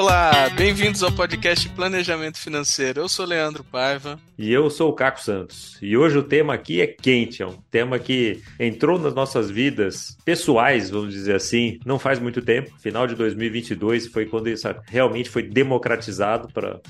Olá, bem-vindos ao podcast Planejamento Financeiro. Eu sou Leandro Paiva. E eu sou o Caco Santos. E hoje o tema aqui é quente, é um tema que entrou nas nossas vidas pessoais, vamos dizer assim, não faz muito tempo. Final de 2022 foi quando isso realmente foi democratizado para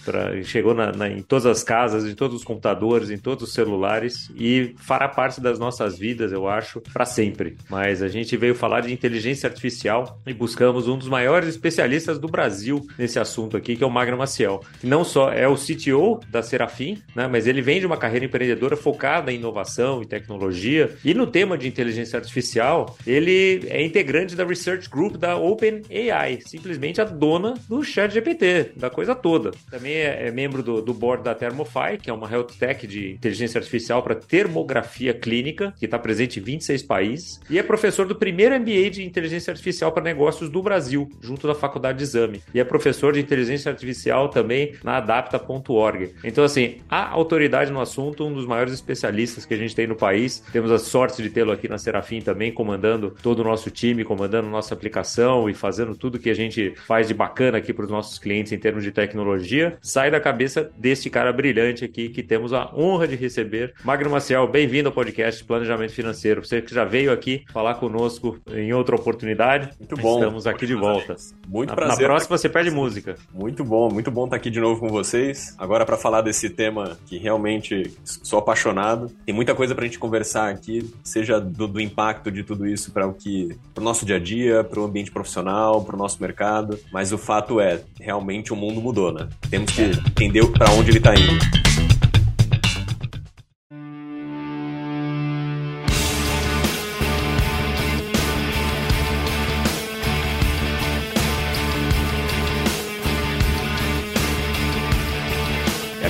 chegou na, na, em todas as casas, em todos os computadores, em todos os celulares e fará parte das nossas vidas, eu acho, para sempre. Mas a gente veio falar de inteligência artificial e buscamos um dos maiores especialistas do Brasil nesse assunto aqui, que é o Magno Maciel. Não só é o CTO da Serafim, né, mas ele vem de uma carreira empreendedora focada em inovação e tecnologia. E no tema de inteligência artificial, ele é integrante da Research Group da OpenAI, simplesmente a dona do ChatGPT, da coisa toda. Também é, é membro do, do board da Thermofy, que é uma health tech de inteligência artificial para termografia clínica, que está presente em 26 países. E é professor do primeiro MBA de inteligência artificial para negócios do Brasil, junto da Faculdade de Exame. E é professor de inteligência artificial também na adapta.org. Então, assim, a autoridade no assunto, um dos maiores especialistas que a gente tem no país. Temos a sorte de tê-lo aqui na Serafim também, comandando todo o nosso time, comandando nossa aplicação e fazendo tudo que a gente faz de bacana aqui para os nossos clientes em termos de tecnologia. Sai da cabeça deste cara brilhante aqui que temos a honra de receber. Magno Maciel, bem-vindo ao podcast Planejamento Financeiro. Você que já veio aqui falar conosco em outra oportunidade. Muito bom. Estamos aqui de volta. Muito prazer. Na próxima você pede música. Muito bom, muito bom estar aqui de novo com vocês. Agora para falar desse tema que realmente sou apaixonado. Tem muita coisa para a gente conversar aqui, seja do, do impacto de tudo isso para o que, para o nosso dia a dia, para o ambiente profissional, para o nosso mercado. Mas o fato é, realmente o mundo mudou, né? Temos que entender para onde ele está indo.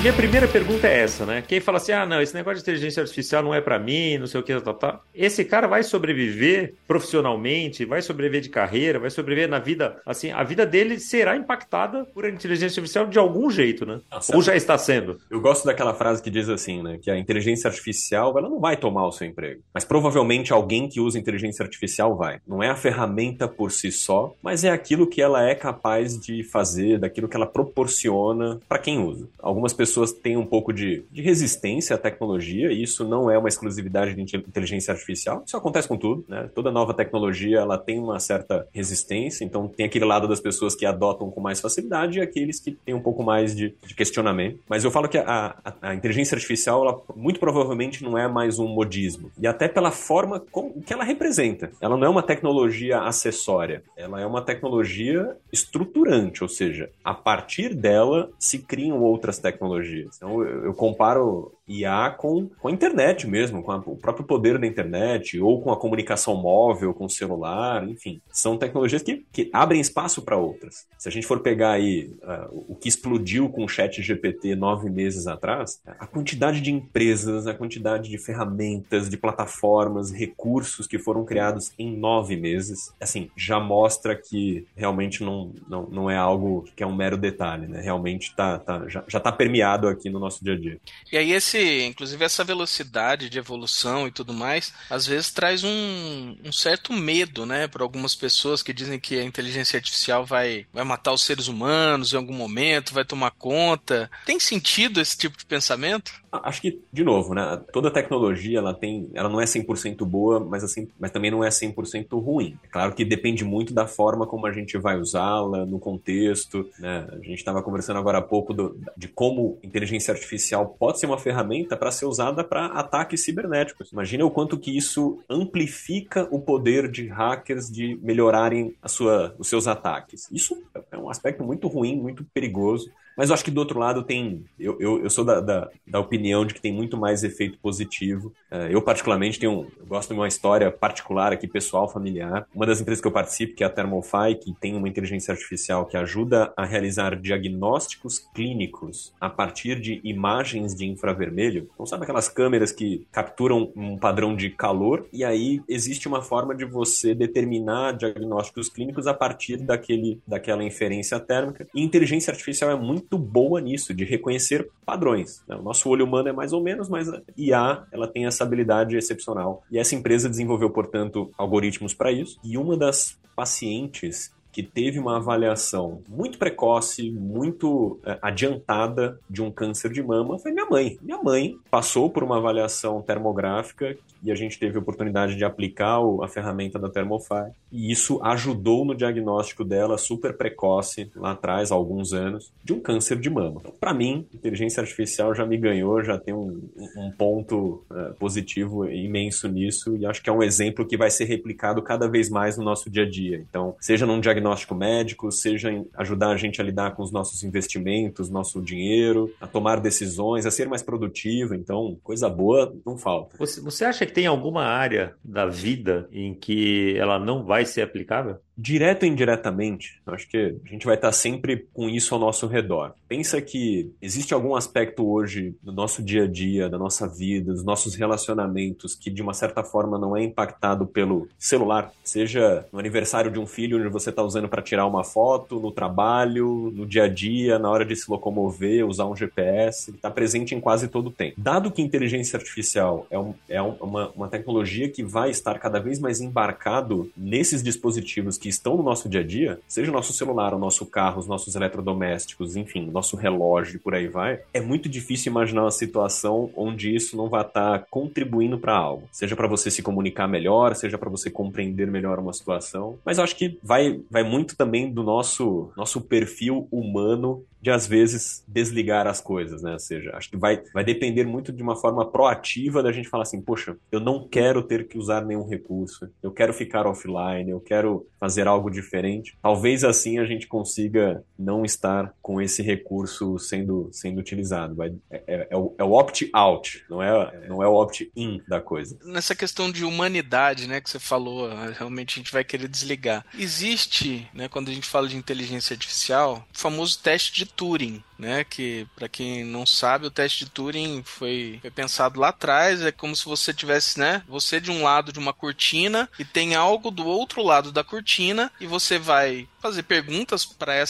Minha primeira pergunta é essa, né? Quem fala assim, ah, não, esse negócio de inteligência artificial não é para mim, não sei o que, tal, tal. Esse cara vai sobreviver profissionalmente, vai sobreviver de carreira, vai sobreviver na vida, assim, a vida dele será impactada por inteligência artificial de algum jeito, né? Nossa, Ou já está sendo. Eu gosto daquela frase que diz assim, né? Que a inteligência artificial, ela não vai tomar o seu emprego. Mas provavelmente alguém que usa inteligência artificial vai. Não é a ferramenta por si só, mas é aquilo que ela é capaz de fazer, daquilo que ela proporciona para quem usa. Algumas pessoas pessoas têm um pouco de, de resistência à tecnologia, e isso não é uma exclusividade de inteligência artificial. Isso acontece com tudo, né? Toda nova tecnologia ela tem uma certa resistência, então tem aquele lado das pessoas que adotam com mais facilidade e aqueles que têm um pouco mais de, de questionamento. Mas eu falo que a, a, a, inteligência artificial, ela muito provavelmente não é mais um modismo. E até pela forma com, que ela representa. Ela não é uma tecnologia acessória, ela é uma tecnologia estruturante, ou seja, a partir dela se criam outras tecnologias Então, eu, eu comparo IA com, com a internet mesmo, com a, o próprio poder da internet, ou com a comunicação móvel, com o celular, enfim. São tecnologias que, que abrem espaço para outras. Se a gente for pegar aí uh, o que explodiu com o chat GPT nove meses atrás, a quantidade de empresas, a quantidade de ferramentas, de plataformas, recursos que foram criados em nove meses, assim, já mostra que realmente não, não, não é algo que é um mero detalhe, né? Realmente tá, tá, já está permeado aqui no nosso dia a dia. E aí esse inclusive essa velocidade de evolução e tudo mais, às vezes traz um, um certo medo, né, para algumas pessoas que dizem que a inteligência artificial vai, vai matar os seres humanos em algum momento, vai tomar conta. Tem sentido esse tipo de pensamento? Acho que, de novo, né? Toda tecnologia, ela tem. Ela não é 100% boa, mas, assim, mas também não é 100% ruim. É claro que depende muito da forma como a gente vai usá-la, no contexto, né? A gente estava conversando agora há pouco do, de como inteligência artificial pode ser uma ferramenta para ser usada para ataques cibernéticos. Imagina o quanto que isso amplifica o poder de hackers de melhorarem sua, os seus ataques. Isso é um aspecto muito ruim, muito perigoso. Mas eu acho que do outro lado tem. Eu, eu, eu sou da, da, da, opinião de que tem muito mais efeito positivo. Uh, eu, particularmente, tenho. Eu gosto de uma história particular aqui, pessoal, familiar. Uma das empresas que eu participo, que é a Thermofy, que tem uma inteligência artificial que ajuda a realizar diagnósticos clínicos a partir de imagens de infravermelho. Então, sabe aquelas câmeras que capturam um padrão de calor? E aí existe uma forma de você determinar diagnósticos clínicos a partir daquele, daquela inferência térmica. E inteligência artificial é muito muito boa nisso, de reconhecer padrões. Né? O nosso olho humano é mais ou menos, mas a IA ela tem essa habilidade excepcional. E essa empresa desenvolveu, portanto, algoritmos para isso. E uma das pacientes que teve uma avaliação muito precoce, muito é, adiantada de um câncer de mama foi minha mãe. Minha mãe passou por uma avaliação termográfica e a gente teve a oportunidade de aplicar a ferramenta da Thermofy. E isso ajudou no diagnóstico dela super precoce, lá atrás, há alguns anos, de um câncer de mama. Então, para mim, inteligência artificial já me ganhou, já tem um, um ponto uh, positivo imenso nisso, e acho que é um exemplo que vai ser replicado cada vez mais no nosso dia a dia. Então, seja num diagnóstico médico, seja em ajudar a gente a lidar com os nossos investimentos, nosso dinheiro, a tomar decisões, a ser mais produtivo. Então, coisa boa não falta. Você, você acha tem alguma área da vida em que ela não vai ser aplicável? Direto ou indiretamente, acho que a gente vai estar sempre com isso ao nosso redor. Pensa que existe algum aspecto hoje do nosso dia a dia, da nossa vida, dos nossos relacionamentos que de uma certa forma não é impactado pelo celular, seja no aniversário de um filho onde você está usando para tirar uma foto, no trabalho, no dia a dia, na hora de se locomover, usar um GPS, está presente em quase todo o tempo. Dado que inteligência artificial é, um, é uma, uma tecnologia que vai estar cada vez mais embarcado nesses dispositivos que estão no nosso dia a dia, seja o nosso celular, o nosso carro, os nossos eletrodomésticos, enfim, o nosso relógio e por aí vai, é muito difícil imaginar uma situação onde isso não vai estar contribuindo para algo. Seja para você se comunicar melhor, seja para você compreender melhor uma situação. Mas eu acho que vai, vai muito também do nosso, nosso perfil humano de às vezes desligar as coisas, né? Ou seja, acho que vai, vai depender muito de uma forma proativa da gente falar assim, poxa, eu não quero ter que usar nenhum recurso, eu quero ficar offline, eu quero fazer algo diferente. Talvez assim a gente consiga não estar com esse recurso sendo, sendo utilizado. Vai, é, é, é o, é o opt-out, não é, não é o opt-in da coisa. Nessa questão de humanidade, né, que você falou, realmente a gente vai querer desligar. Existe, né, quando a gente fala de inteligência artificial, o famoso teste de Turing, né? Que para quem não sabe, o teste de Turing foi, foi, pensado lá atrás. É como se você tivesse, né? Você de um lado de uma cortina e tem algo do outro lado da cortina e você vai fazer perguntas para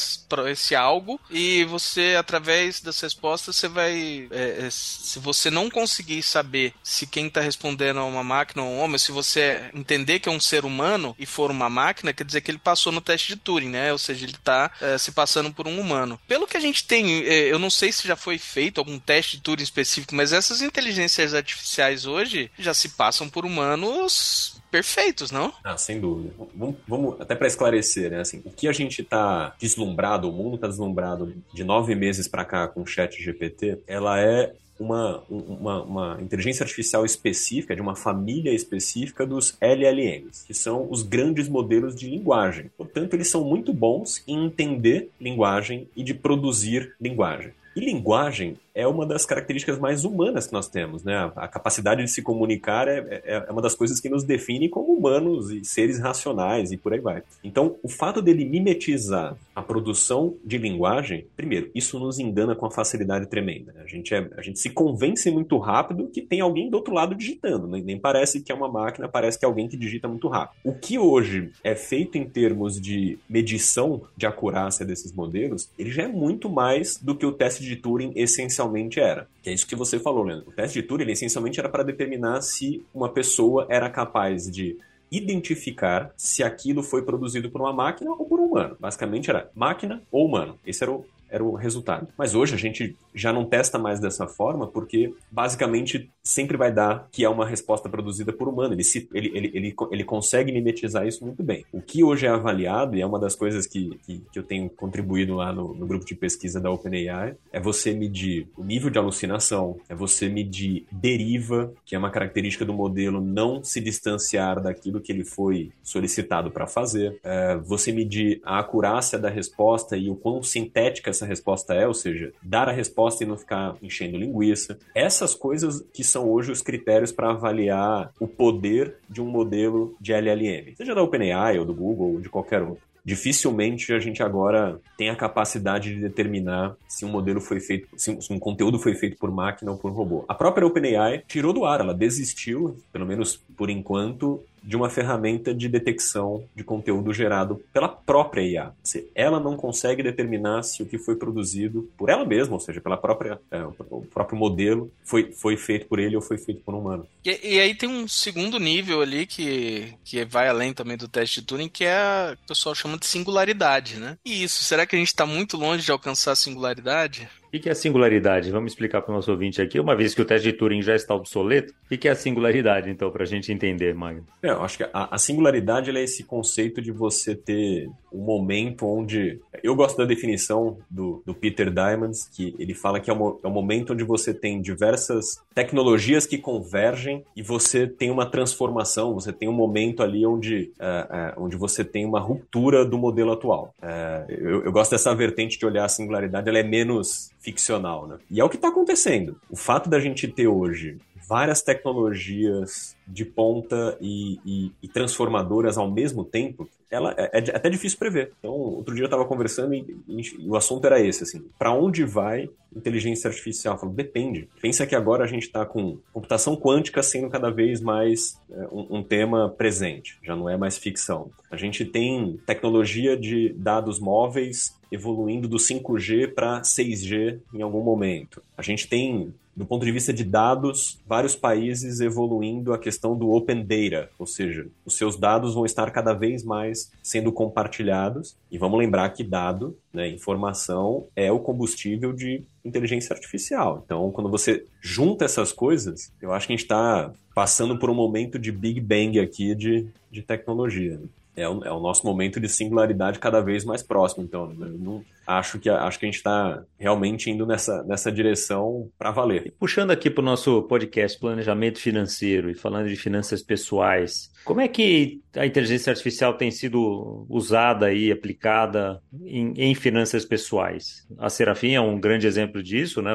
esse algo e você, através das respostas, você vai. É, é, se você não conseguir saber se quem está respondendo é uma máquina ou um homem, se você entender que é um ser humano e for uma máquina, quer dizer que ele passou no teste de Turing, né? Ou seja, ele está é, se passando por um humano. Pelo que a gente tem, é, eu não sei se já foi feito algum teste de Turing específico, mas essas inteligências artificiais hoje já se passam por humanos perfeitos, não? Ah, sem dúvida. Vamos, vamos até para esclarecer, né? Assim, o que a gente está deslumbrado, o mundo está deslumbrado de nove meses para cá com o Chat GPT, ela é uma, uma, uma, inteligência artificial específica, de uma família específica dos LLMs, que são os grandes modelos de linguagem. Portanto, eles são muito bons em entender linguagem e de produzir linguagem. E linguagem é uma das características mais humanas que nós temos, né? A capacidade de se comunicar é, é, é, uma das coisas que nos define como humanos e seres racionais e por aí vai. Então, o fato dele mimetizar a produção de linguagem, primeiro, isso nos engana com uma facilidade tremenda. Né? A, gente é, a gente se convence muito rápido que tem alguém do outro lado digitando, né? nem parece que é uma máquina, parece que é alguém que digita muito rápido. O que hoje é feito em termos de medição de acurácia desses modelos, ele já é muito mais do que o teste de Turing essencial essencialmente era. Que é isso que você falou, Leandro. O teste de Turing ele, essencialmente era para determinar se uma pessoa era capaz de identificar se aquilo foi produzido por uma máquina ou por um humano. Basicamente era máquina ou humano. Esse era o era o resultado. Mas hoje a gente já não testa mais dessa forma, porque basicamente sempre vai dar que é uma resposta produzida por humano. Ele, se, ele, ele, ele, ele consegue mimetizar isso muito bem. O que hoje é avaliado, e é uma das coisas que, que, que eu tenho contribuído lá no, no grupo de pesquisa da OpenAI, é você medir o nível de alucinação, é você medir deriva, que é uma característica do modelo não se distanciar daquilo que ele foi solicitado para fazer, é você medir a acurácia da resposta e o quão sintética essa resposta é, ou seja, dar a resposta e não ficar enchendo linguiça. Essas coisas que são hoje os critérios para avaliar o poder de um modelo de LLM, seja da OpenAI ou do Google ou de qualquer outro dificilmente a gente agora tem a capacidade de determinar se um modelo foi feito, se um conteúdo foi feito por máquina ou por robô. A própria OpenAI tirou do ar, ela desistiu, pelo menos por enquanto, de uma ferramenta de detecção de conteúdo gerado pela própria IA. Ela não consegue determinar se o que foi produzido por ela mesma, ou seja, pela própria é, o próprio modelo foi, foi feito por ele ou foi feito por um humano. E, e, aí tem um segundo nível ali que, que vai além também do teste de Turing, que é a, o pessoal chama de singularidade, né? E isso, será que a gente está muito longe de alcançar a singularidade? O que é singularidade? Vamos explicar para o nosso ouvinte aqui, uma vez que o teste de Turing já está obsoleto. O que é a singularidade, então, para a gente entender, Magno? É, eu acho que a, a singularidade é esse conceito de você ter um momento onde. Eu gosto da definição do, do Peter Diamond, que ele fala que é um, é um momento onde você tem diversas tecnologias que convergem e você tem uma transformação, você tem um momento ali onde, uh, uh, onde você tem uma ruptura do modelo atual. Uh, eu, eu gosto dessa vertente de olhar a singularidade, ela é menos ficcional, né? E é o que está acontecendo. O fato da gente ter hoje várias tecnologias de ponta e, e, e, transformadoras ao mesmo tempo, ela é, é até difícil prever. Então, outro dia eu estava conversando e, e, o assunto era esse, assim, para onde vai inteligência artificial? Eu falo, depende. Pensa que agora a gente está com computação quântica sendo cada vez mais é, um, um, tema presente, já não é mais ficção. A gente tem tecnologia de dados móveis evoluindo do 5G para 6G em algum momento. A gente tem do ponto de vista de dados, vários países evoluindo a questão do open data, ou seja, os seus dados vão estar cada vez mais sendo compartilhados. E vamos lembrar que dado, né, informação, é o combustível de inteligência artificial. Então, quando você junta essas coisas, eu acho que a gente está passando por um momento de Big Bang aqui de, de tecnologia. É o, é o, nosso momento de singularidade cada vez mais próximo. Então, né? eu não, acho que, acho que a gente está realmente indo nessa, nessa direção para valer. E puxando aqui para o nosso podcast Planejamento Financeiro e falando de finanças pessoais, como é que a inteligência artificial tem sido usada e aplicada em, em finanças pessoais? A Serafim é um grande exemplo disso, né?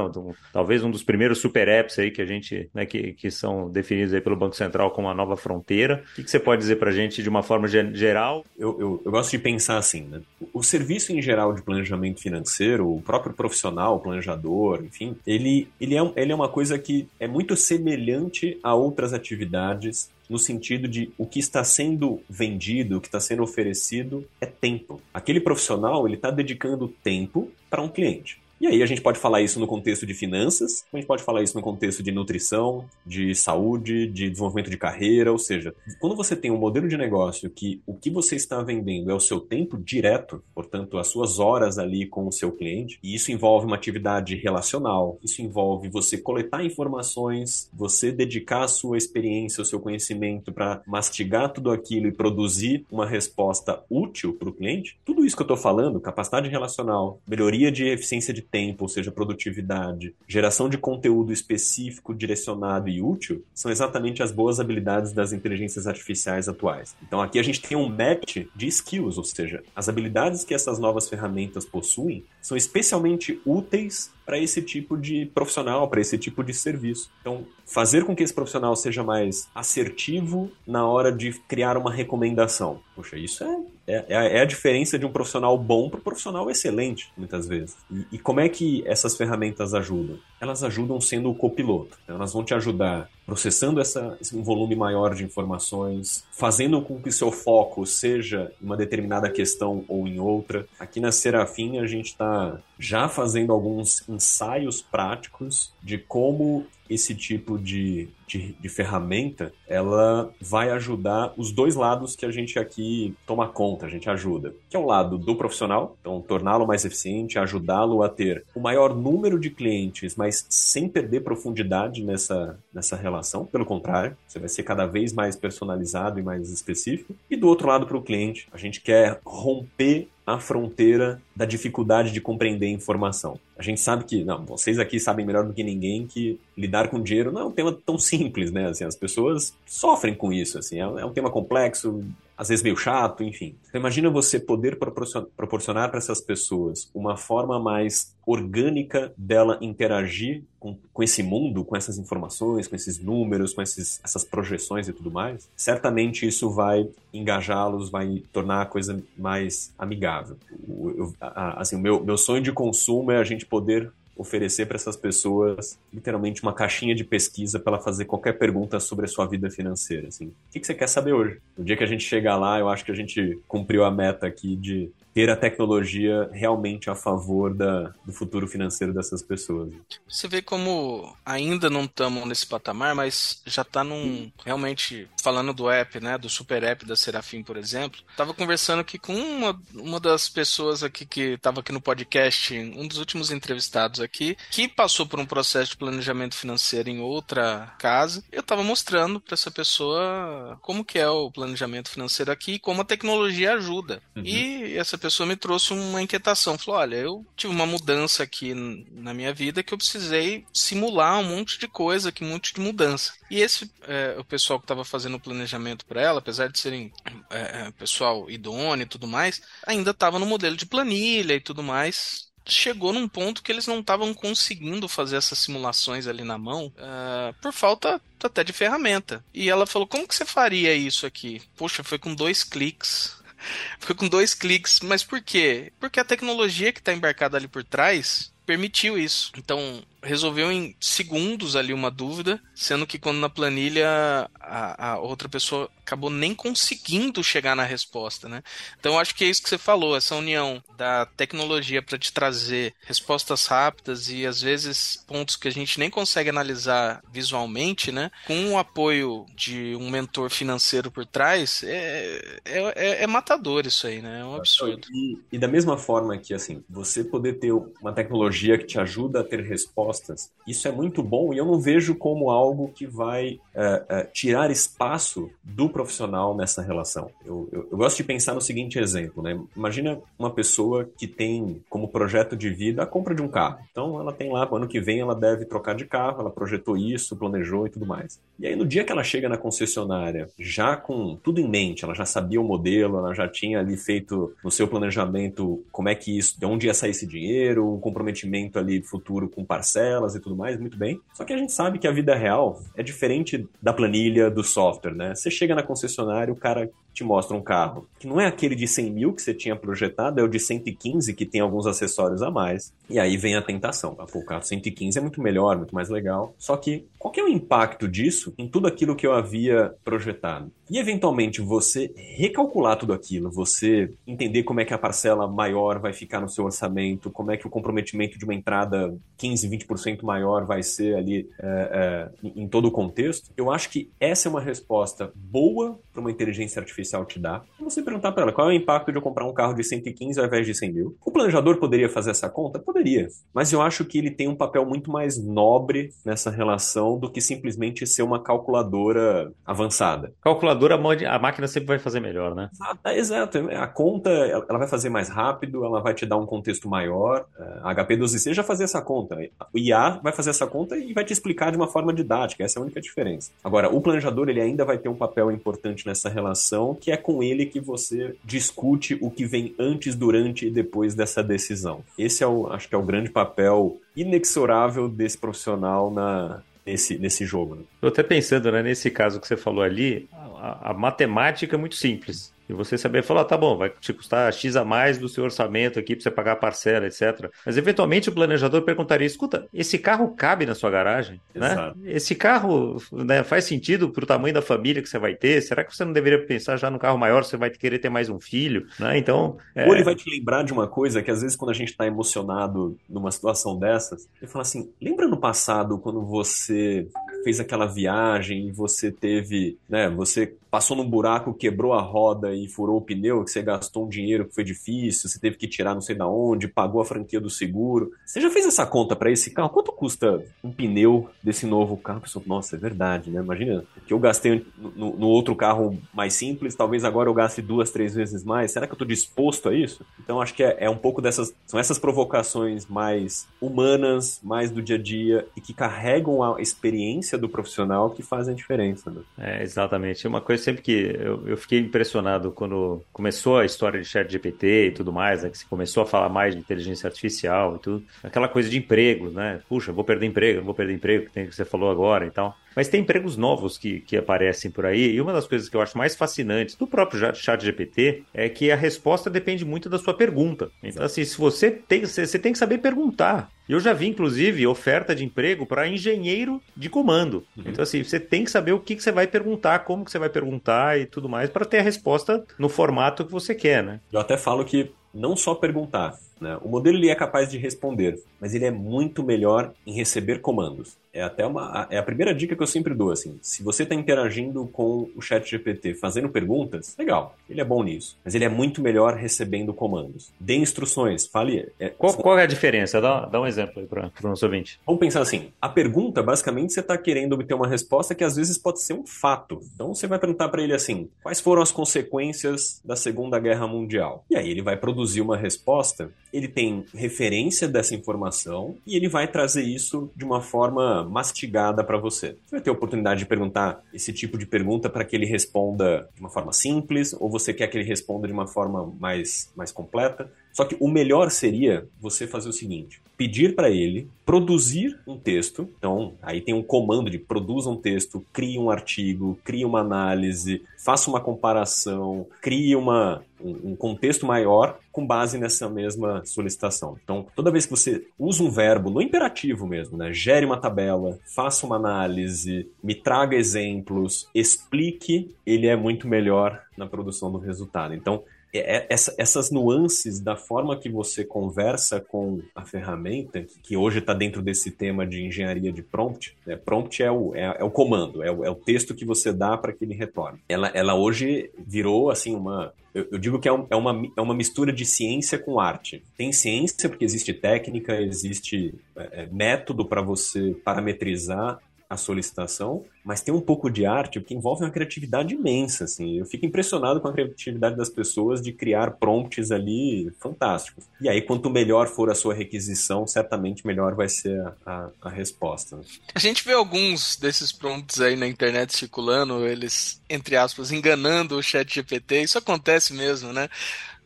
Talvez um dos primeiros super apps aí que a gente, né, que, que são definidos aí pelo Banco Central como a nova fronteira. O que, que você pode dizer para a gente de uma forma geral? Eu, eu, eu gosto de pensar assim, né? O serviço em geral de planejamento planejamento financeiro, o próprio profissional, planejador, enfim, ele, ele, é, ele é uma coisa que é muito semelhante a outras atividades no sentido de o que está sendo vendido, o que está sendo oferecido é tempo. Aquele profissional ele está dedicando tempo para um cliente. E aí a gente pode falar isso no contexto de finanças, a gente pode falar isso no contexto de nutrição, de saúde, de desenvolvimento de carreira, ou seja, quando você tem um modelo de negócio que o que você está vendendo é o seu tempo direto, portanto, as suas horas ali com o seu cliente, e isso envolve uma atividade relacional, isso envolve você coletar informações, você dedicar a sua experiência, o seu conhecimento para mastigar tudo aquilo e produzir uma resposta útil para o cliente, tudo isso que eu estou falando, capacidade relacional, melhoria de eficiência de tempo, ou seja, produtividade, geração de conteúdo específico, direcionado e útil, são exatamente as boas habilidades das inteligências artificiais atuais. Então aqui a gente tem um match de skills, ou seja, as habilidades que essas novas ferramentas possuem são especialmente úteis para esse tipo de profissional, para esse tipo de serviço. Então, fazer com que esse profissional seja mais assertivo na hora de criar uma recomendação. Puxa, isso é, é, é a diferença de um profissional bom para um profissional excelente, muitas vezes. E, e como é que essas ferramentas ajudam? Elas ajudam sendo o copiloto. Elas vão te ajudar processando essa, um volume maior de informações, fazendo com que o seu foco seja em uma determinada questão ou em outra. Aqui na Serafim a gente está já fazendo alguns ensaios práticos de como esse tipo de, de, de, ferramenta ela vai ajudar os dois lados que a gente aqui toma conta, a gente ajuda. Que é o lado do profissional, então torná-lo mais eficiente, ajudá-lo a ter o maior número de clientes, mas sem perder profundidade nessa, nessa relação. Pelo contrário, você vai ser cada vez mais personalizado e mais específico. E do outro lado, para o cliente, a gente quer romper a fronteira da dificuldade de compreender informação. A gente sabe que, não, vocês aqui sabem melhor do que ninguém que lidar com dinheiro não é um tema tão simples, né? Assim, as pessoas sofrem com isso, assim, é, é um tema complexo, às vezes meio chato, enfim. Então, imagina você poder proporcionar para essas pessoas uma forma mais orgânica dela interagir com, com esse mundo, com essas informações, com esses números, com esses, essas projeções e tudo mais. Certamente isso vai engajá-los, vai tornar a coisa mais amigável. Eu, a, assim, o meu, meu sonho de consumo é a gente poder oferecer para essas pessoas literalmente uma caixinha de pesquisa para ela fazer qualquer pergunta sobre a sua vida financeira. Assim. O que, que você quer saber hoje? No dia que a gente chegar lá, eu acho que a gente cumpriu a meta aqui de ter a tecnologia realmente a favor da, do futuro financeiro dessas pessoas. Você vê como ainda não estamos nesse patamar, mas já está num. Realmente, falando do app, né? Do super app da Serafim, por exemplo. Tava conversando aqui com uma, uma das pessoas aqui que estava aqui no podcast, um dos últimos entrevistados aqui, que passou por um processo de planejamento financeiro em outra casa. Eu estava mostrando para essa pessoa como que é o planejamento financeiro aqui e como a tecnologia ajuda. Uhum. E essa pessoa me trouxe uma inquietação. Falou: olha, eu tive uma mudança aqui na minha vida que eu precisei simular um monte de coisa, que um monte de mudança. E esse, é, o pessoal que estava fazendo o planejamento para ela, apesar de serem é, é, pessoal idôneo e tudo mais, ainda estava no modelo de planilha e tudo mais chegou num ponto que eles não estavam conseguindo fazer essas simulações ali na mão uh, por falta até de ferramenta. E ela falou: Como que você faria isso aqui? Poxa, foi com dois cliques. Foi com dois cliques. Mas por quê? Porque a tecnologia que está embarcada ali por trás permitiu isso. Então, resolveu em segundos ali uma dúvida, sendo que quando na planilha a, a, outra pessoa acabou nem conseguindo chegar na resposta, né? Então acho que é isso que você falou, essa união da tecnologia para te trazer respostas rápidas e às vezes pontos que a gente nem consegue analisar visualmente, né? Com o apoio de um mentor financeiro por trás, é, é, é, é matador isso aí, né? É um absurdo. E, e da mesma forma que assim, você poder ter uma tecnologia que te ajuda a ter respostas respostas. Isso é muito bom e eu não vejo como algo que vai é, é, tirar espaço do profissional nessa relação. Eu, eu, eu, gosto de pensar no seguinte exemplo, né? Imagina uma pessoa que tem como projeto de vida a compra de um carro. Então ela tem lá, ano que vem ela deve trocar de carro, ela projetou isso, planejou e tudo mais. E aí no dia que ela chega na concessionária, já com tudo em mente, ela já sabia o modelo, ela já tinha ali feito no seu planejamento como é que isso, de onde ia sair esse dinheiro, um comprometimento ali futuro com parcelas e tudo mais, muito bem. Só que a gente sabe que a vida real é diferente da planilha do software, né? Você chega na concessionária, o cara te mostra um carro que não é aquele de 100 mil que você tinha projetado, é o de 115 que tem alguns acessórios a mais. E aí vem a tentação. Tá? Pô, o carro 115 é muito melhor, muito mais legal. Só que qual que é o impacto disso em tudo aquilo que eu havia projetado? E eventualmente você recalcular tudo aquilo, você entender como é que a parcela maior vai ficar no seu orçamento, como é que o comprometimento de uma entrada 15, 20% maior vai ser ali é, é, em todo o contexto, eu acho que essa é uma resposta boa para uma inteligência artificial te dar. Você perguntar para ela qual é o impacto de eu comprar um carro de 115 ao invés de 100 mil. O planejador poderia fazer essa conta? Poderia. Mas eu acho que ele tem um papel muito mais nobre nessa relação do que simplesmente ser uma calculadora avançada. Calculadora a máquina sempre vai fazer melhor, né? exato. A conta, ela vai fazer mais rápido, ela vai te dar um contexto maior. A HP12C já fazia essa conta. O IA vai fazer essa conta e vai te explicar de uma forma didática. Essa é a única diferença. Agora, o planejador, ele ainda vai ter um papel importante nessa relação, que é com ele que você discute o que vem antes, durante e depois dessa decisão. Esse é o, acho que é o grande papel inexorável desse profissional na, nesse, nesse jogo. Né? Tô até pensando, né, nesse caso que você falou ali, a, a matemática é muito simples. E você saber falar, ah, tá bom, vai te custar X a mais do seu orçamento aqui para você pagar a parcela, etc. Mas eventualmente o planejador perguntaria: escuta, esse carro cabe na sua garagem? Né? Esse carro né, faz sentido para o tamanho da família que você vai ter? Será que você não deveria pensar já no carro maior, você vai querer ter mais um filho? Né? Então. É... Ou ele vai te lembrar de uma coisa que às vezes quando a gente está emocionado numa situação dessas, ele fala assim: lembra no passado quando você fez aquela viagem e você teve, né, você passou num buraco, quebrou a roda e furou o pneu, que você gastou um dinheiro que foi difícil, você teve que tirar não sei da onde, pagou a franquia do seguro. Você já fez essa conta para esse carro? Quanto custa um pneu desse novo carro? Nossa, é verdade, né? Imagina que eu gastei no, no, outro carro mais simples, talvez agora eu gaste duas, três vezes mais. Será que eu estou disposto a isso? Então acho que é, é um pouco dessas, são essas provocações mais humanas, mais do dia a dia e que carregam a experiência do profissional que fazem a diferença. Né? É, exatamente. Uma coisa sempre que eu, eu, fiquei impressionado quando começou a história de chat GPT e tudo mais, né, que se começou a falar mais de inteligência artificial e tudo, aquela coisa de emprego, né? Puxa, vou perder emprego, vou perder emprego, que tem que você falou agora e tal. Mas tem empregos novos que, que aparecem por aí, e uma das coisas que eu acho mais fascinantes do próprio chat GPT é que a resposta depende muito da sua pergunta. Então, assim, se você tem, você tem que saber perguntar. Eu já vi, inclusive, oferta de emprego para engenheiro de comando. Uhum. Então, assim, você tem que saber o que, que você vai perguntar, como que você vai perguntar e tudo mais, para ter a resposta no formato que você quer, né? Eu até falo que não só perguntar, né? O modelo ele é capaz de responder, mas ele é muito melhor em receber comandos. É até uma é a primeira dica que eu sempre dou assim. Se você está interagindo com o Chat GPT, fazendo perguntas, legal, ele é bom nisso. Mas ele é muito melhor recebendo comandos. Dê instruções, fale. É, qual, qual, é a diferença? Dá, dá um exemplo aí para o nosso ouvinte. Vamos pensar assim: a pergunta, basicamente, você está querendo obter uma resposta que às vezes pode ser um fato. Então você vai perguntar para ele assim: quais foram as consequências da Segunda Guerra Mundial? E aí ele vai produzir uma resposta ele tem referência dessa informação e ele vai trazer isso de uma forma mastigada para você. Você vai ter a oportunidade de perguntar esse tipo de pergunta para que ele responda de uma forma simples ou você quer que ele responda de uma forma mais, mais completa. Só que o melhor seria você fazer o seguinte: pedir para ele produzir um texto. Então, aí tem um comando de produza um texto, crie um artigo, crie uma análise, faça uma comparação, crie uma, um, um contexto maior com base nessa mesma solicitação. Então, toda vez que você usa um verbo no imperativo mesmo, né? Gere uma tabela, faça uma análise, me traga exemplos, explique, ele é muito melhor na produção do resultado. Então, essa, essas nuances da forma que você conversa com a ferramenta, que hoje está dentro desse tema de engenharia de prompt, né? prompt é o, é, é o comando, é o, é o, texto que você dá para que ele retorne. Ela, ela hoje virou assim uma. Eu, eu digo que é, um, é, uma, é uma mistura de ciência com arte. Tem ciência porque existe técnica, existe é, é método para você parametrizar a solicitação, mas tem um pouco de arte que envolve uma criatividade imensa, assim. Eu fico impressionado com a criatividade das pessoas de criar prompts ali fantásticos. E aí, quanto melhor for a sua requisição, certamente melhor vai ser a, a, a resposta. A gente vê alguns desses prompts aí na internet circulando, eles, entre aspas, enganando o chat GPT. Isso acontece mesmo, né?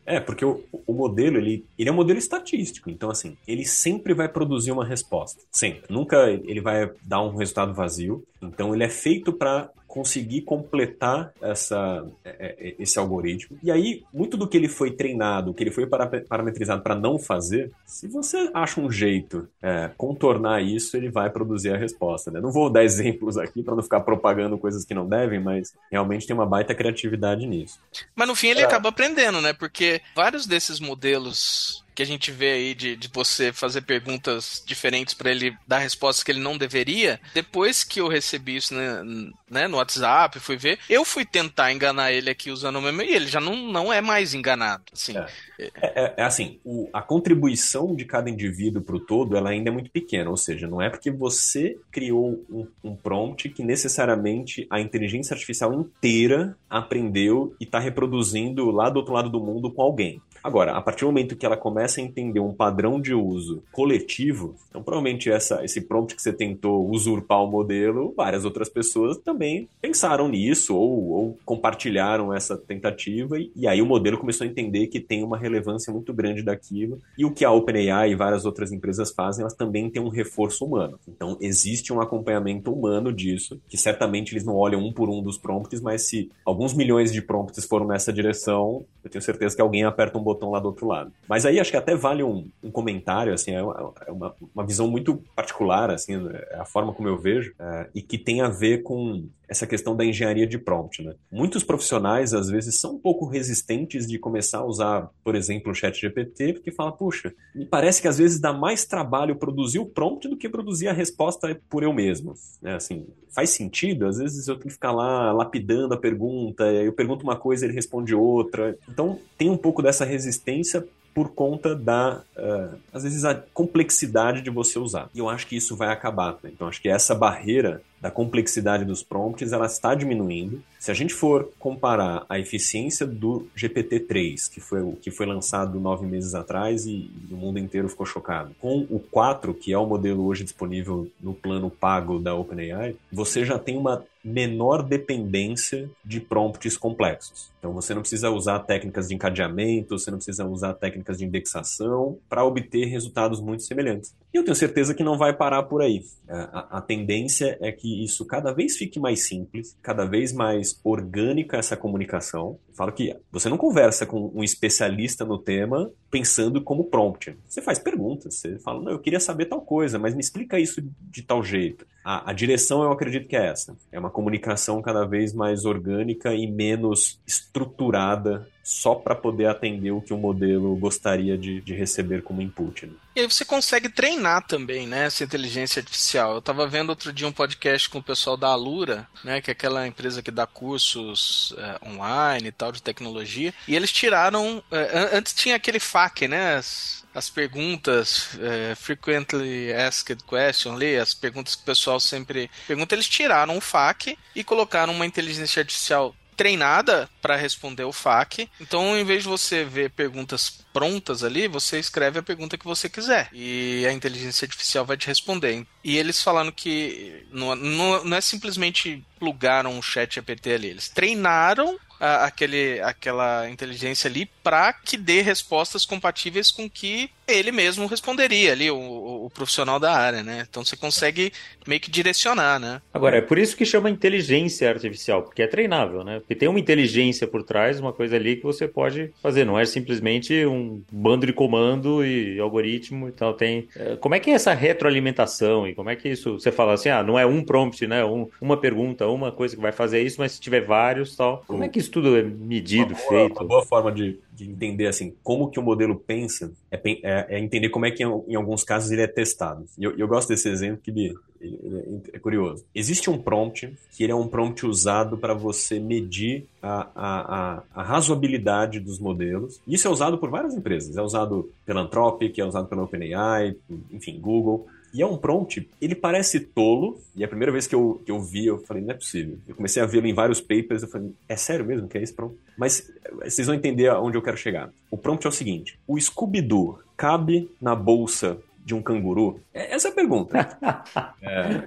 É, porque o, o modelo, ele, ele é um modelo estatístico. Então, assim, ele sempre vai produzir uma resposta. Sempre. Nunca ele vai dar um resultado vazio. Então, ele é feito para conseguir completar essa, é, é, esse algoritmo. E aí, muito do que ele foi treinado, que ele foi parametrizado para não fazer, se você acha um jeito é, contornar isso, ele vai produzir a resposta. Né? Não vou dar exemplos aqui para não ficar propagando coisas que não devem, mas realmente tem uma baita criatividade nisso. Mas no fim ele é. acaba aprendendo, né? Porque vários desses modelos que a gente vê aí de, de você fazer perguntas diferentes para ele dar respostas que ele não deveria, depois que eu recebi isso né, né, no WhatsApp, fui ver, eu fui tentar enganar ele aqui usando o mesmo e ele já não, não é mais enganado. Assim. É. É, é, é assim, o, a contribuição de cada indivíduo para o todo ela ainda é muito pequena, ou seja, não é porque você criou um, um prompt que necessariamente a inteligência artificial inteira aprendeu e está reproduzindo lá do outro lado do mundo com alguém. Agora, a partir do momento que ela começa a entender um padrão de uso coletivo, então provavelmente essa, esse prompt que você tentou usurpar o modelo, várias outras pessoas também pensaram nisso ou, ou compartilharam essa tentativa e, e, aí o modelo começou a entender que tem uma relevância muito grande daquilo e o que a OpenAI e várias outras empresas fazem, elas também têm um reforço humano. Então existe um acompanhamento humano disso, que certamente eles não olham um por um dos prompts, mas se alguns milhões de prompts foram nessa direção, eu tenho certeza que alguém aperta um botão lá do outro lado. Mas aí acho que até vale um, um comentário, assim, é uma, é uma, visão muito particular, assim, é a forma como eu vejo, é, e que tem a ver com essa questão da engenharia de prompt, né? Muitos profissionais, às vezes, são um pouco resistentes de começar a usar, por exemplo, o chat GPT, porque fala, puxa, me parece que às vezes dá mais trabalho produzir o prompt do que produzir a resposta por eu mesmo, né? Assim, faz sentido? Às vezes eu tenho que ficar lá lapidando a pergunta, eu pergunto uma coisa, ele responde outra. Então, tem um pouco dessa resistência por conta da, uh, às vezes, a complexidade de você usar. E eu acho que isso vai acabar. Né? Então, acho que essa barreira da complexidade dos prompts, ela está diminuindo. Se a gente for comparar a eficiência do GPT-3, que foi o que foi lançado nove meses atrás e, e o mundo inteiro ficou chocado, com o 4, que é o modelo hoje disponível no plano pago da OpenAI, você já tem uma menor dependência de prompts complexos. Então você não precisa usar técnicas de encadeamento, você não precisa usar técnicas de indexação para obter resultados muito semelhantes. E eu tenho certeza que não vai parar por aí. A, a, a tendência é que que isso cada vez fique mais simples, cada vez mais orgânica essa comunicação. Eu falo que você não conversa com um especialista no tema pensando como prompt. Você faz perguntas, você fala, não, eu queria saber tal coisa, mas me explica isso de tal jeito. A, a direção eu acredito que é essa. É uma comunicação cada vez mais orgânica e menos estruturada só para poder atender o que o modelo gostaria de, de receber como input. Né? E aí você consegue treinar também, né, essa inteligência artificial. Eu estava vendo outro dia um podcast com o pessoal da Alura, né, que é aquela empresa que dá cursos é, online e tal de tecnologia, e eles tiraram, é, antes tinha aquele FAQ, né, as, as perguntas é, frequently asked question ali, as perguntas que o pessoal sempre pergunta, eles tiraram o FAQ e colocaram uma inteligência artificial treinada para responder o FAQ. Então, em vez de você ver perguntas prontas ali, você escreve a pergunta que você quiser e a inteligência artificial vai te responder. E eles falaram que não, não, não é simplesmente plugaram um chat GPT ali, eles treinaram a, aquele, aquela inteligência ali para que dê respostas compatíveis com que ele mesmo responderia ali, o, o, profissional da área, né? Então você consegue meio que direcionar, né? Agora, é por isso que chama inteligência artificial, porque é treinável, né? Porque tem uma inteligência por trás, uma coisa ali que você pode fazer, não é simplesmente um bando de comando e algoritmo e tal. Tem. É, como é que é essa retroalimentação e como é que isso. Você fala assim, ah, não é um prompt, né? Um, uma pergunta, uma coisa que vai fazer isso, mas se tiver vários tal. Como é que isso tudo é medido, uma boa, feito? Uma boa forma de, de entender assim como que o modelo pensa é, é, é entender como é que em, em, alguns casos ele é testado. E eu, eu gosto desse exemplo que ele, ele, é curioso. Existe um prompt que ele é um prompt usado para você medir a, a, a, a, razoabilidade dos modelos. Isso é usado por várias empresas. É usado pela Anthropic, é usado pela OpenAI, enfim, Google. E é um prompt, ele parece tolo, e a primeira vez que eu, que eu vi, eu falei, não é possível. Eu comecei a vê-lo em vários papers, eu falei, é sério mesmo que é esse prompt? Mas eh, vocês vão entender aonde eu quero chegar. O prompt é o seguinte, o Scooby-Doo cabe na bolsa de um canguru? É, essa é a pergunta. é,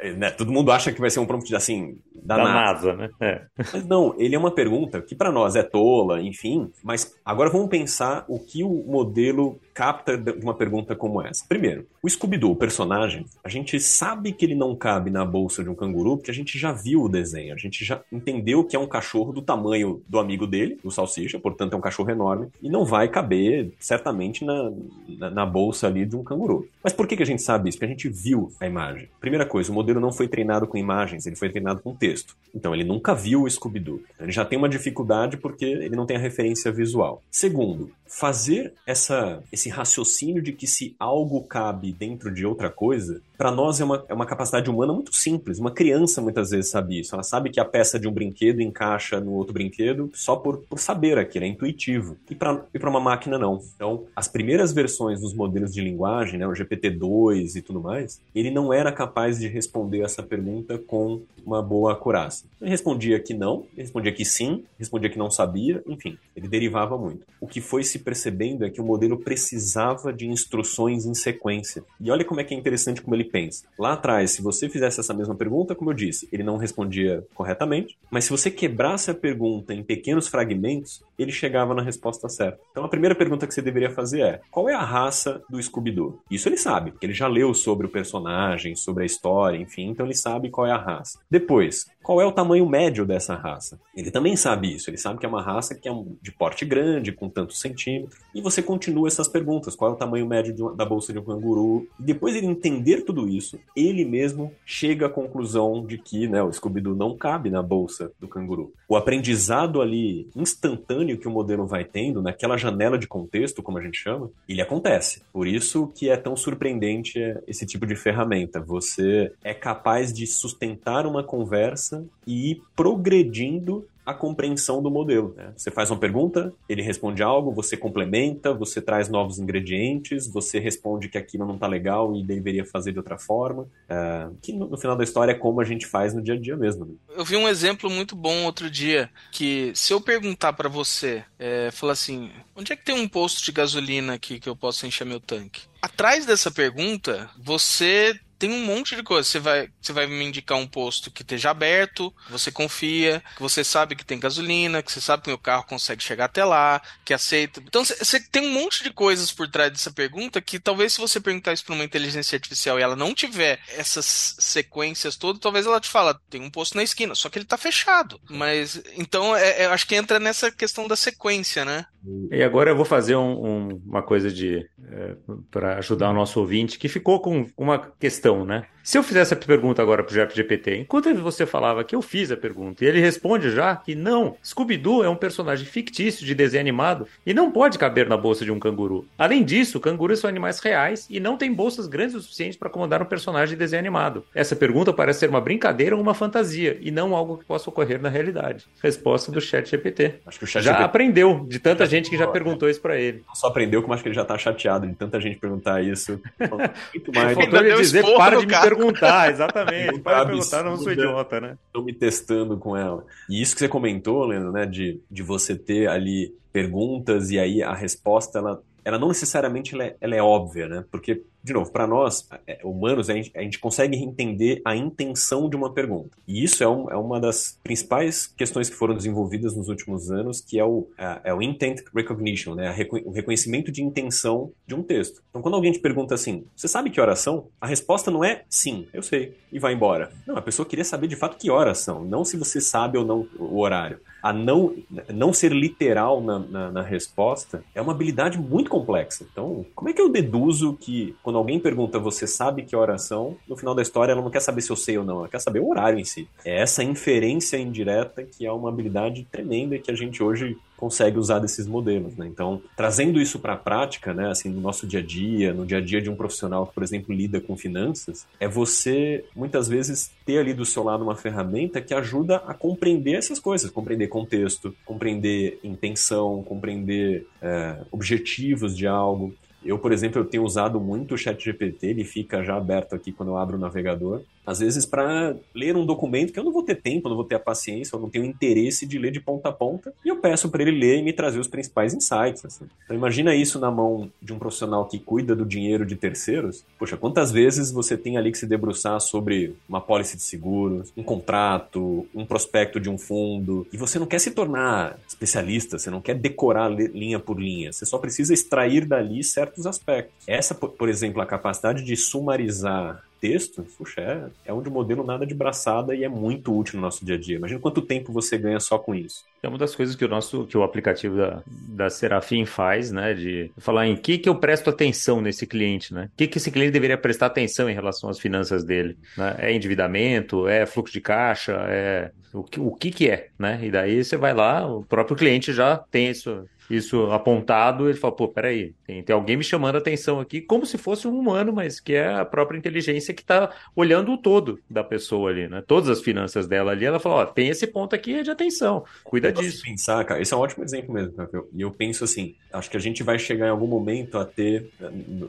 é, né, todo mundo acha que vai ser um prompt assim, da, da NASA. NASA né? É. Mas não, ele é uma pergunta que para nós é tola, enfim, mas agora vamos pensar o que o modelo capta de uma pergunta como essa. Primeiro, o Scooby-Doo, o personagem, a gente sabe que ele não cabe na bolsa de um canguru porque a gente já viu o desenho, a gente já entendeu que é um cachorro do tamanho do amigo dele, do Salsicha, portanto é um cachorro enorme, e não vai caber certamente na, na, na bolsa ali de um canguru. Mas por que, que a gente sabe isso? Porque a gente viu a imagem. Primeira coisa, o modelo não foi treinado com imagens, ele foi treinado com texto. Então ele nunca viu o Scooby-Doo. Ele já tem uma dificuldade porque ele não tem a referência visual. Segundo, fazer essa, esse raciocínio de que se algo cabe dentro de outra coisa, para nós é uma, é uma capacidade humana muito simples. Uma criança muitas vezes sabe isso. Ela sabe que a peça de um brinquedo encaixa no outro brinquedo só por, por saber aquilo, é intuitivo. E para e uma máquina, não. Então, as primeiras versões dos modelos de linguagem, né, o GPT-2 e tudo mais, ele não era capaz de responder essa pergunta com uma boa acurácia. Ele respondia que não, respondia que sim, respondia que não sabia, enfim, ele derivava muito. O que foi se percebendo é que o modelo precisava de instruções em sequência. E olha como é que é interessante como ele pensa. Lá atrás, se você fizesse essa mesma pergunta, como eu disse, ele não respondia corretamente, mas se você quebrasse a pergunta em pequenos fragmentos, ele chegava na resposta certa. Então a primeira pergunta que você deveria fazer é: qual é a raça do Scooby-Doo? Isso ele sabe, porque ele já leu sobre o personagem, sobre a história, enfim, então ele sabe qual é a raça. Depois, qual é o tamanho médio dessa raça? Ele também sabe isso, ele sabe que é uma raça que é de porte grande, com tantos centímetros, e você continua essas perguntas: qual é o tamanho médio de, da bolsa de um canguru? Depois ele entender tudo isso, ele mesmo chega à conclusão de que né, o Scooby-Doo não cabe na bolsa do canguru. O aprendizado ali instantâneo que o modelo vai tendo, naquela janela de contexto, como a gente chama, ele acontece. Por isso que é tão surpreendente esse tipo de ferramenta. Você é capaz de sustentar uma conversa e ir progredindo a compreensão do modelo. Né? Você faz uma pergunta, ele responde algo, você complementa, você traz novos ingredientes, você responde que aquilo não está legal e deveria fazer de outra forma. É, que no, no, final da história é como a gente faz no dia a dia mesmo. Né? Eu vi um exemplo muito bom outro dia, que se eu perguntar para você, é, falar assim, onde é que tem um posto de gasolina aqui que eu possa encher meu tanque? Atrás dessa pergunta, você tem um monte de coisa. Você vai, você vai me indicar um posto que esteja aberto, você confia, que você sabe que tem gasolina, que você sabe que o carro consegue chegar até lá, que aceita. Então você tem um monte de coisas por trás dessa pergunta que talvez se você perguntar isso para uma inteligência artificial e ela não tiver essas sequências todas, talvez ela te fala, tem um posto na esquina, só que ele tá fechado. Mas então é, é, acho que entra nessa questão da sequência, né? E agora eu vou fazer um, um, uma coisa de é, para ajudar o nosso ouvinte que ficou com uma questão, né? Se eu fizesse a pergunta agora pro GPT, enquanto você falava que eu fiz a pergunta, e ele responde já que não, Scooby-Doo é um personagem fictício de desenho animado e não pode caber na bolsa de um canguru. Além disso, cangurus são animais reais e não têm bolsas grandes o suficiente para acomodar um personagem de desenho animado. Essa pergunta parece ser uma brincadeira ou uma fantasia e não algo que possa ocorrer na realidade. Resposta do Chat GPT. Acho que o Chat já GPT... aprendeu de tanta gente que já perguntou isso para ele. Não só aprendeu, como acho que ele já tá chateado de tanta gente perguntar isso. Muito mais. Faltou ele dizer, para de me perguntar, exatamente. para de perguntar, não sou idiota, né? Estou me testando com ela. E isso que você comentou, Leandro, né, de, de você ter ali perguntas e aí a resposta, ela ela não necessariamente ela é, ela é óbvia, né? Porque, de novo, para nós, é, humanos, a gente, a gente, consegue entender a intenção de uma pergunta. E isso é, um, é, uma das principais questões que foram desenvolvidas nos últimos anos, que é o, é, o intent recognition, né? o reconhecimento de intenção de um texto. Então, quando alguém te pergunta assim, você sabe que horas são? A resposta não é sim, eu sei, e vai embora. Não, a pessoa queria saber de fato que horas são, não se você sabe ou não o horário a não, não ser literal na, na, na, resposta é uma habilidade muito complexa. Então, como é que eu deduzo que quando alguém pergunta você sabe que oração, no final da história ela não quer saber se eu sei ou não, ela quer saber o horário em si. É essa inferência indireta que é uma habilidade tremenda que a gente hoje consegue usar desses modelos, né? Então, trazendo isso para a prática, né, assim, no nosso dia a dia, no dia a dia de um profissional que, por exemplo, lida com finanças, é você muitas vezes ter ali do seu lado uma ferramenta que ajuda a compreender essas coisas, compreender contexto, compreender intenção, compreender é, objetivos de algo. Eu, por exemplo, eu tenho usado muito o Chat GPT, ele fica já aberto aqui quando eu abro o navegador às vezes para ler um documento que eu não vou ter tempo, não vou ter a paciência, eu não tenho interesse de ler de ponta a ponta, e eu peço para ele ler e me trazer os principais insights. Assim. Então imagina isso na mão de um profissional que cuida do dinheiro de terceiros. Poxa, quantas vezes você tem ali que se debruçar sobre uma pólice de seguros, um contrato, um prospecto de um fundo, e você não quer se tornar especialista, você não quer decorar linha por linha, você só precisa extrair dali certos aspectos. Essa, por exemplo, a capacidade de sumarizar texto, puxa, é, é um de modelo nada de braçada e é muito útil no nosso dia a dia. Imagina quanto tempo você ganha só com isso. É uma das coisas que o nosso, que o aplicativo da, da Serafim faz, né? De falar em que que eu presto atenção nesse cliente, né? O que que esse cliente deveria prestar atenção em relação às finanças dele? Né? É endividamento? É fluxo de caixa? É o que, o que que é, né? E daí você vai lá, o próprio cliente já tem isso isso apontado, ele fala, pô, peraí, tem, tem alguém me chamando a atenção aqui, como se fosse um humano, mas que é a própria inteligência que está olhando o todo da pessoa ali, né? Todas as finanças dela ali, ela fala, ó, tem esse ponto aqui de atenção, cuida disso. pensar, cara, esse é um ótimo exemplo mesmo, e eu penso assim, acho que a gente vai chegar em algum momento a ter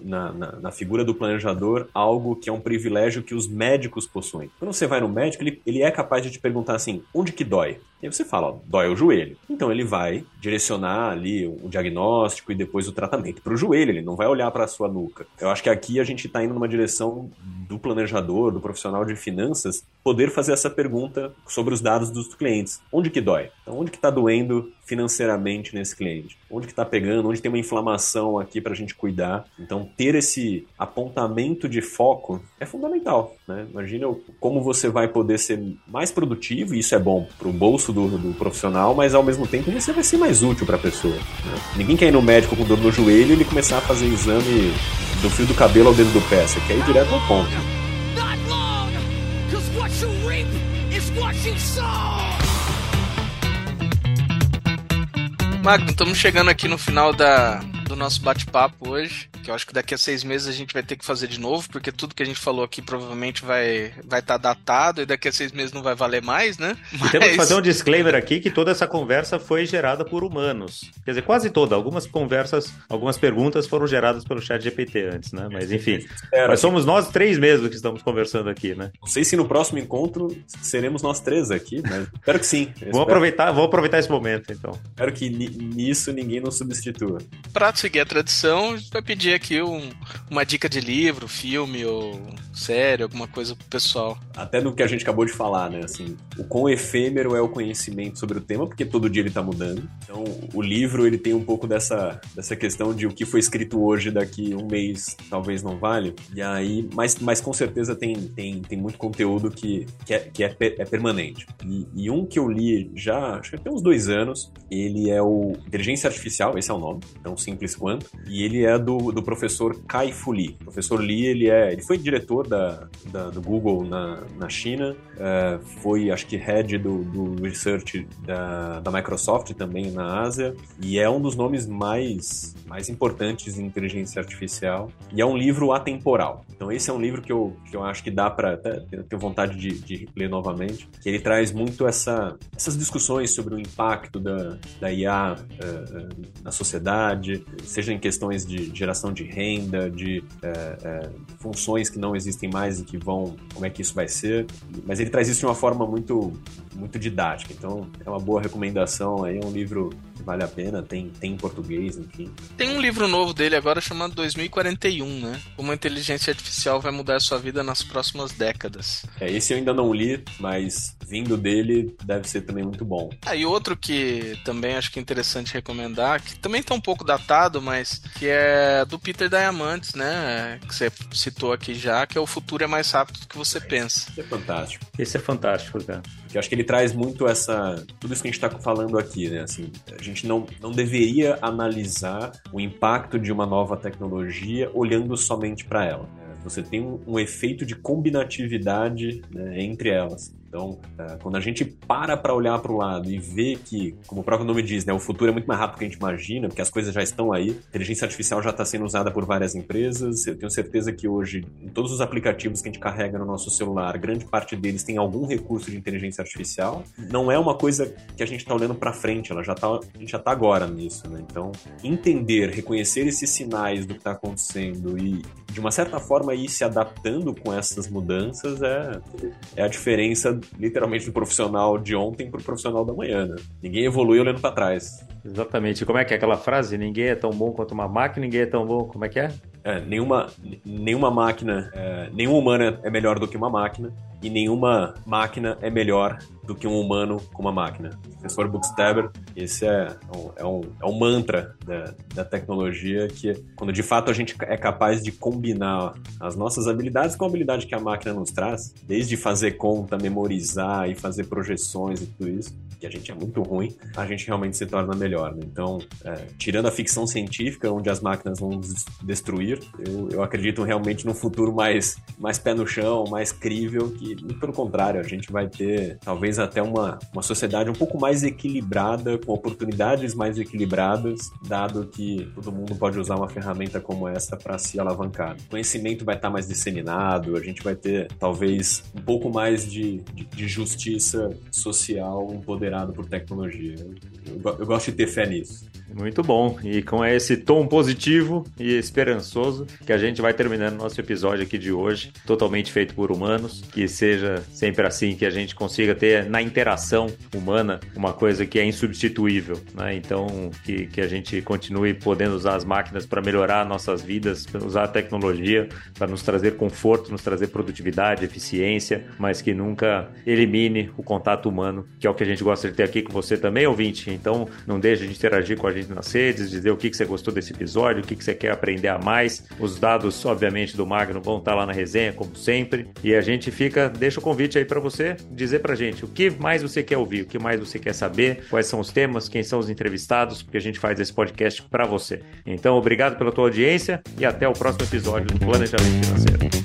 na, na, na, figura do planejador algo que é um privilégio que os médicos possuem. Quando você vai no médico, ele, ele é capaz de te perguntar assim, onde que dói? E aí você fala, ó, dói o joelho. Então ele vai direcionar ali o diagnóstico e depois o tratamento para o joelho, ele não vai olhar para a sua nuca. Eu acho que aqui a gente está indo numa direção do planejador, do profissional de finanças, poder fazer essa pergunta sobre os dados dos clientes. Onde que dói? Então, onde que está doendo financeiramente nesse cliente? Onde que está pegando? Onde tem uma inflamação aqui para a gente cuidar? Então, ter esse apontamento de foco é fundamental. Né? Imagina como você vai poder ser mais produtivo, e isso é bom para o bolso do, do, profissional, mas ao mesmo tempo você vai ser mais útil para a pessoa. Né? Ninguém quer ir no médico com dor no joelho e ele começar a fazer exame do fio do cabelo ao dedo do pé. Você quer ir direto ao ponto. Magno, estamos chegando aqui no final da, do nosso bate-papo hoje que eu acho que daqui a seis meses a gente vai ter que fazer de novo, porque tudo que a gente falou aqui provavelmente vai estar vai tá datado e daqui a seis meses não vai valer mais, né? Mas... Temos que fazer um disclaimer aqui que toda essa conversa foi gerada por humanos. Quer dizer, quase toda. Algumas conversas, algumas perguntas foram geradas pelo chat GPT antes, né? Mas enfim. Mas somos nós três mesmo que estamos conversando aqui, né? Não sei se no próximo encontro seremos nós três aqui, mas espero que sim. Vamos aproveitar, vamos aproveitar esse momento, então. Espero que nisso ninguém nos substitua. Para seguir a tradição, vai pedir aqui um, uma dica de livro, filme ou série, alguma coisa pro pessoal. Até do que a gente acabou de falar, né? Assim, o quão efêmero é o conhecimento sobre o tema, porque todo dia ele tá mudando. Então, o livro, ele tem um pouco dessa, dessa questão de o que foi escrito hoje, daqui um mês, talvez não vale. E aí, mas, mas com certeza tem, tem, tem muito conteúdo que, que, é, que é, é permanente. E, e um que eu li já, acho que tem uns dois anos, ele é o Inteligência Artificial, esse é o nome, tão simples quanto. E ele é do, do professor Kai Fu Lee. O professor Lee, ele, é, ele foi diretor da, da do Google na, na China, uh, foi, acho que, head do, do research da, da Microsoft também na Ásia, e é um dos nomes mais, mais importantes em inteligência artificial. E é um livro atemporal. Então, esse é um livro que eu, que eu acho que dá para ter vontade de, de ler novamente, que ele traz muito essa, essas discussões sobre o impacto da, da IA uh, uh, na sociedade, seja em questões de geração de renda, de uh, funções que não existem mais e que vão, como é que isso vai ser. Mas ele traz isso de uma forma muito, muito didática. Então, é uma boa recomendação. Aí é um livro que vale a pena, tem, tem em português, enfim. Tem um livro novo dele agora chamado 2041, né? Como a inteligência artificial vai mudar a sua vida nas próximas décadas. É, esse eu ainda não li, mas vindo dele deve ser também muito bom. Ah, e outro que também acho que é interessante recomendar, que também tá um pouco datado, mas que é do Peter Diamandis, né? Que você citou aqui já, que é O Futuro é Mais Rápido do que Você Pensa. Esse é fantástico. Esse é fantástico, cara. Porque eu acho que ele traz muito essa. Tudo isso que a gente está falando aqui, né? Assim, a gente não, não deveria analisar o impacto de uma nova tecnologia olhando somente para ela. Né? Você tem um, um efeito de combinatividade né, entre elas. Então, é, quando a gente para para olhar para o lado e vê que, como o próprio nome diz, né, o futuro é muito mais rápido do que a gente imagina, porque as coisas já estão aí, a inteligência artificial já está sendo usada por várias empresas. Eu tenho certeza que hoje, em todos os aplicativos que a gente carrega no nosso celular, grande parte deles tem algum recurso de inteligência artificial. Não é uma coisa que a gente está olhando para frente, ela já tá, a gente já está agora nisso. Né? Então, entender, reconhecer esses sinais do que está acontecendo e, de uma certa forma, ir se adaptando com essas mudanças é, é a diferença literalmente do profissional de ontem pro profissional da manhã, né? Ninguém evolui olhando para trás. Exatamente. Como é que é aquela frase? Ninguém é tão bom quanto uma máquina, ninguém é tão bom. Como é que é? É, nenhuma, nenhuma máquina, é, nenhum humano é melhor do que uma máquina e nenhuma máquina é melhor do que um humano com uma máquina. Professor Buxteber, esse é um, é um, é um mantra da, da tecnologia que, quando de fato a gente é capaz de combinar as nossas habilidades com a habilidade que a máquina nos traz, desde fazer conta, memorizar e fazer projeções e tudo isso, que a gente é muito ruim, a gente realmente se torna melhor. Né? Então, é, tirando a ficção científica, onde as máquinas vão nos destruir, eu, eu acredito realmente num futuro mais, mais pé no chão, mais crível, que, pelo contrário, a gente vai ter talvez até uma, uma sociedade um pouco mais equilibrada, com oportunidades mais equilibradas, dado que todo mundo pode usar uma ferramenta como essa para se alavancar. O conhecimento vai estar mais disseminado, a gente vai ter talvez um pouco mais de, de, de justiça social empoderado por tecnologia. Eu, eu gosto de ter fé nisso. Muito bom. E com esse tom positivo e esperançoso que a gente vai terminando nosso episódio aqui de hoje, totalmente feito por humanos, que seja sempre assim, que a gente consiga ter na interação humana uma coisa que é insubstituível, né? Então, que, que a gente continue podendo usar as máquinas para melhorar nossas vidas, usar a tecnologia para nos trazer conforto, nos trazer produtividade, eficiência, mas que nunca elimine o contato humano, que é o que a gente gosta de ter aqui com você também, ouvinte. Então, não deixe de interagir com a gente nas redes, dizer o que, que você gostou desse episódio, o que, que você quer aprender a mais. Os dados, obviamente, do Magno vão estar lá na resenha, como sempre. E a gente fica, deixa o convite aí para você dizer pra gente o que mais você quer ouvir, o que mais você quer saber, quais são os temas, quem são os entrevistados, porque a gente faz esse podcast para você. Então, obrigado pela tua audiência e até o próximo episódio do Planejamento Financeiro.